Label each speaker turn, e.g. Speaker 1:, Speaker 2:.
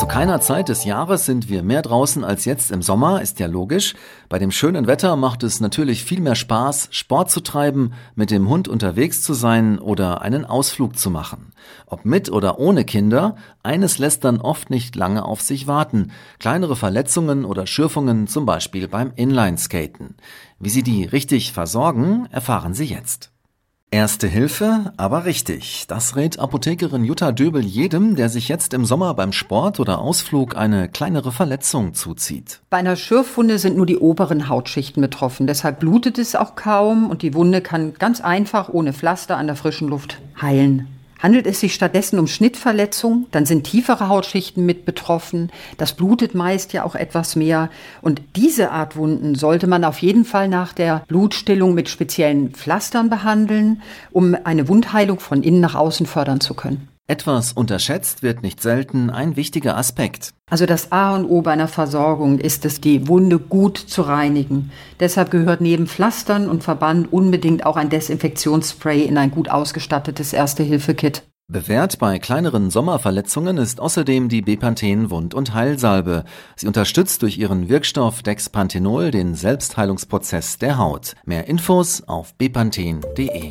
Speaker 1: Zu keiner Zeit des Jahres sind wir mehr draußen als jetzt im Sommer, ist ja logisch. Bei dem schönen Wetter macht es natürlich viel mehr Spaß, Sport zu treiben, mit dem Hund unterwegs zu sein oder einen Ausflug zu machen. Ob mit oder ohne Kinder, eines lässt dann oft nicht lange auf sich warten. Kleinere Verletzungen oder Schürfungen zum Beispiel beim Inlineskaten. Wie Sie die richtig versorgen, erfahren Sie jetzt. Erste Hilfe, aber richtig. Das rät Apothekerin Jutta Döbel jedem, der sich jetzt im Sommer beim Sport oder Ausflug eine kleinere Verletzung zuzieht.
Speaker 2: Bei einer Schürfwunde sind nur die oberen Hautschichten betroffen. Deshalb blutet es auch kaum und die Wunde kann ganz einfach ohne Pflaster an der frischen Luft heilen. Handelt es sich stattdessen um Schnittverletzungen, dann sind tiefere Hautschichten mit betroffen. Das blutet meist ja auch etwas mehr. Und diese Art Wunden sollte man auf jeden Fall nach der Blutstillung mit speziellen Pflastern behandeln, um eine Wundheilung von innen nach außen fördern zu können.
Speaker 1: Etwas unterschätzt wird nicht selten ein wichtiger Aspekt.
Speaker 2: Also das A und O bei einer Versorgung ist es, die Wunde gut zu reinigen. Deshalb gehört neben Pflastern und Verband unbedingt auch ein Desinfektionsspray in ein gut ausgestattetes Erste-Hilfe-Kit.
Speaker 1: Bewährt bei kleineren Sommerverletzungen ist außerdem die Bepanthen Wund- und Heilsalbe. Sie unterstützt durch ihren Wirkstoff Dexpanthenol den Selbstheilungsprozess der Haut. Mehr Infos auf bepanthen.de